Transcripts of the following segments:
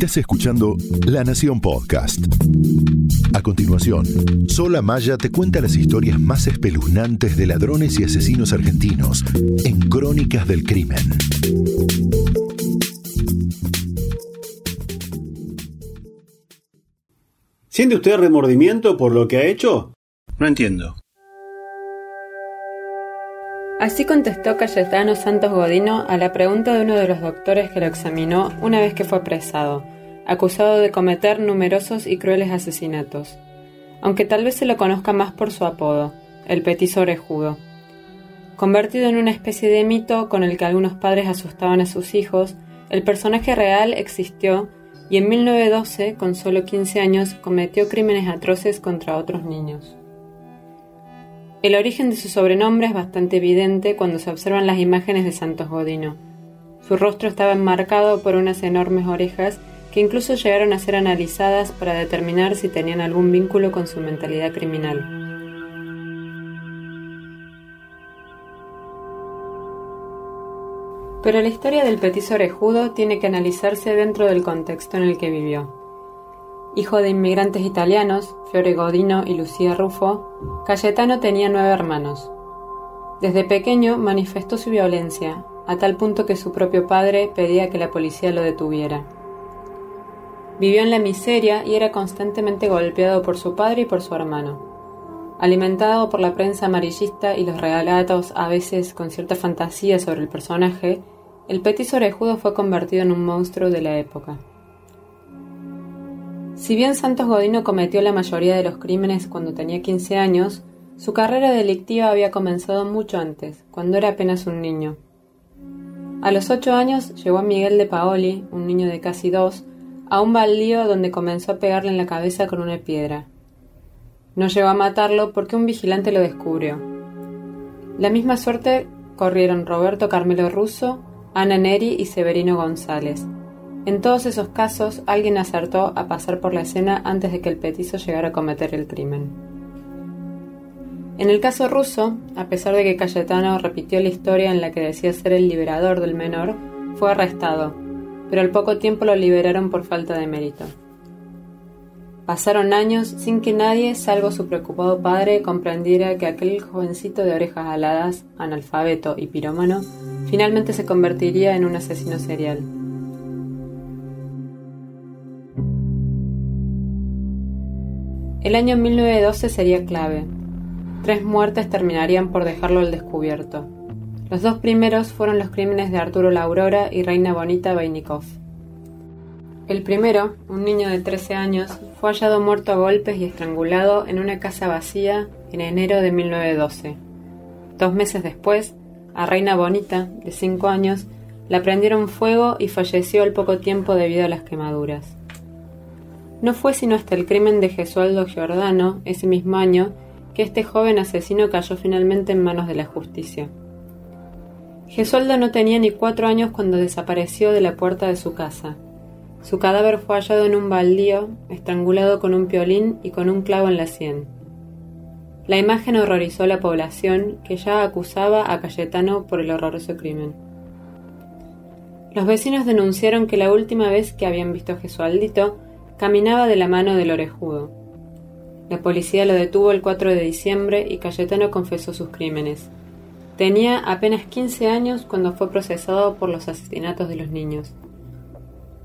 Estás escuchando La Nación Podcast. A continuación, Sola Maya te cuenta las historias más espeluznantes de ladrones y asesinos argentinos en Crónicas del Crimen. ¿Siente usted remordimiento por lo que ha hecho? No entiendo. Así contestó Cayetano Santos Godino a la pregunta de uno de los doctores que lo examinó una vez que fue apresado, acusado de cometer numerosos y crueles asesinatos, aunque tal vez se lo conozca más por su apodo, el petiso orejudo. Convertido en una especie de mito con el que algunos padres asustaban a sus hijos, el personaje real existió y en 1912, con solo 15 años, cometió crímenes atroces contra otros niños. El origen de su sobrenombre es bastante evidente cuando se observan las imágenes de Santos Godino. Su rostro estaba enmarcado por unas enormes orejas que incluso llegaron a ser analizadas para determinar si tenían algún vínculo con su mentalidad criminal. Pero la historia del petiso orejudo tiene que analizarse dentro del contexto en el que vivió. Hijo de inmigrantes italianos, Fiore Godino y Lucía Ruffo, Cayetano tenía nueve hermanos. Desde pequeño manifestó su violencia, a tal punto que su propio padre pedía que la policía lo detuviera. Vivió en la miseria y era constantemente golpeado por su padre y por su hermano. Alimentado por la prensa amarillista y los relatos a veces con cierta fantasía sobre el personaje, el petiso orejudo fue convertido en un monstruo de la época. Si bien Santos Godino cometió la mayoría de los crímenes cuando tenía 15 años, su carrera delictiva había comenzado mucho antes, cuando era apenas un niño. A los 8 años llevó a Miguel de Paoli, un niño de casi dos, a un baldío donde comenzó a pegarle en la cabeza con una piedra. No llegó a matarlo porque un vigilante lo descubrió. La misma suerte corrieron Roberto Carmelo Russo, Ana Neri y Severino González, en todos esos casos, alguien acertó a pasar por la escena antes de que el petizo llegara a cometer el crimen. En el caso ruso, a pesar de que Cayetano repitió la historia en la que decía ser el liberador del menor, fue arrestado, pero al poco tiempo lo liberaron por falta de mérito. Pasaron años sin que nadie, salvo su preocupado padre, comprendiera que aquel jovencito de orejas aladas, analfabeto y pirómano, finalmente se convertiría en un asesino serial. El año 1912 sería clave. Tres muertes terminarían por dejarlo al descubierto. Los dos primeros fueron los crímenes de Arturo La Aurora y Reina Bonita Beinikov. El primero, un niño de 13 años, fue hallado muerto a golpes y estrangulado en una casa vacía en enero de 1912. Dos meses después, a Reina Bonita, de 5 años, la prendieron fuego y falleció al poco tiempo debido a las quemaduras. No fue sino hasta el crimen de Gesualdo Giordano, ese mismo año, que este joven asesino cayó finalmente en manos de la justicia. Gesualdo no tenía ni cuatro años cuando desapareció de la puerta de su casa. Su cadáver fue hallado en un baldío, estrangulado con un piolín y con un clavo en la sien. La imagen horrorizó a la población, que ya acusaba a Cayetano por el horroroso crimen. Los vecinos denunciaron que la última vez que habían visto a Gesualdito Caminaba de la mano del orejudo. La policía lo detuvo el 4 de diciembre y Cayetano confesó sus crímenes. Tenía apenas 15 años cuando fue procesado por los asesinatos de los niños.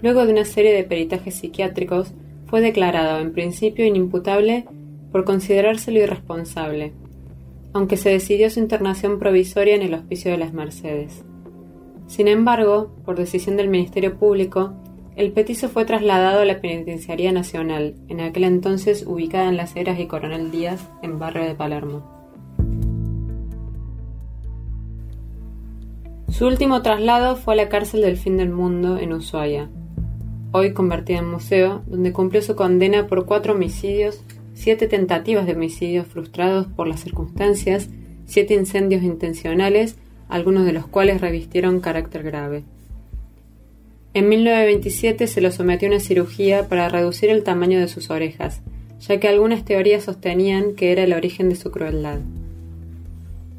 Luego de una serie de peritajes psiquiátricos, fue declarado en principio inimputable por considerárselo irresponsable, aunque se decidió su internación provisoria en el Hospicio de las Mercedes. Sin embargo, por decisión del Ministerio Público, el petiso fue trasladado a la Penitenciaría Nacional, en aquel entonces ubicada en Las Heras y Coronel Díaz, en barrio de Palermo. Su último traslado fue a la cárcel del fin del mundo en Ushuaia, hoy convertida en museo, donde cumplió su condena por cuatro homicidios, siete tentativas de homicidios frustrados por las circunstancias, siete incendios intencionales, algunos de los cuales revistieron carácter grave. En 1927 se lo sometió a una cirugía para reducir el tamaño de sus orejas, ya que algunas teorías sostenían que era el origen de su crueldad.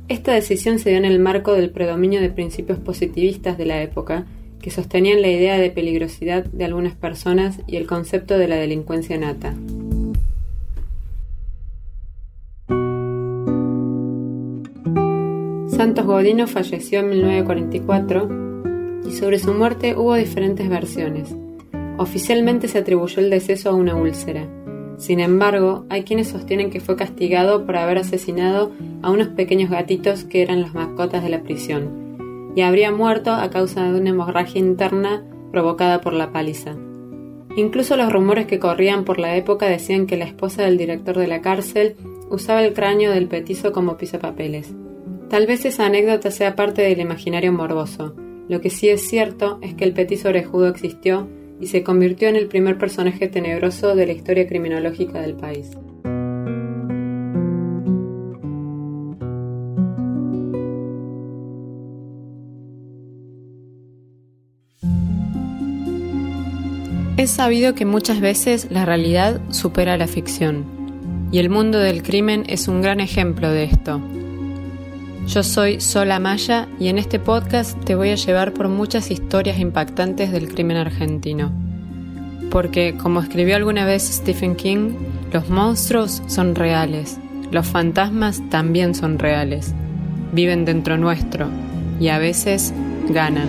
Esta decisión se dio en el marco del predominio de principios positivistas de la época, que sostenían la idea de peligrosidad de algunas personas y el concepto de la delincuencia nata. Santos Godino falleció en 1944 y sobre su muerte hubo diferentes versiones. Oficialmente se atribuyó el deceso a una úlcera. Sin embargo, hay quienes sostienen que fue castigado por haber asesinado a unos pequeños gatitos que eran las mascotas de la prisión, y habría muerto a causa de una hemorragia interna provocada por la paliza. Incluso los rumores que corrían por la época decían que la esposa del director de la cárcel usaba el cráneo del petizo como pisapapeles. Tal vez esa anécdota sea parte del imaginario morboso. Lo que sí es cierto es que el petiso orejudo existió y se convirtió en el primer personaje tenebroso de la historia criminológica del país. Es sabido que muchas veces la realidad supera la ficción, y el mundo del crimen es un gran ejemplo de esto. Yo soy Sola Maya y en este podcast te voy a llevar por muchas historias impactantes del crimen argentino. Porque, como escribió alguna vez Stephen King, los monstruos son reales, los fantasmas también son reales, viven dentro nuestro y a veces ganan.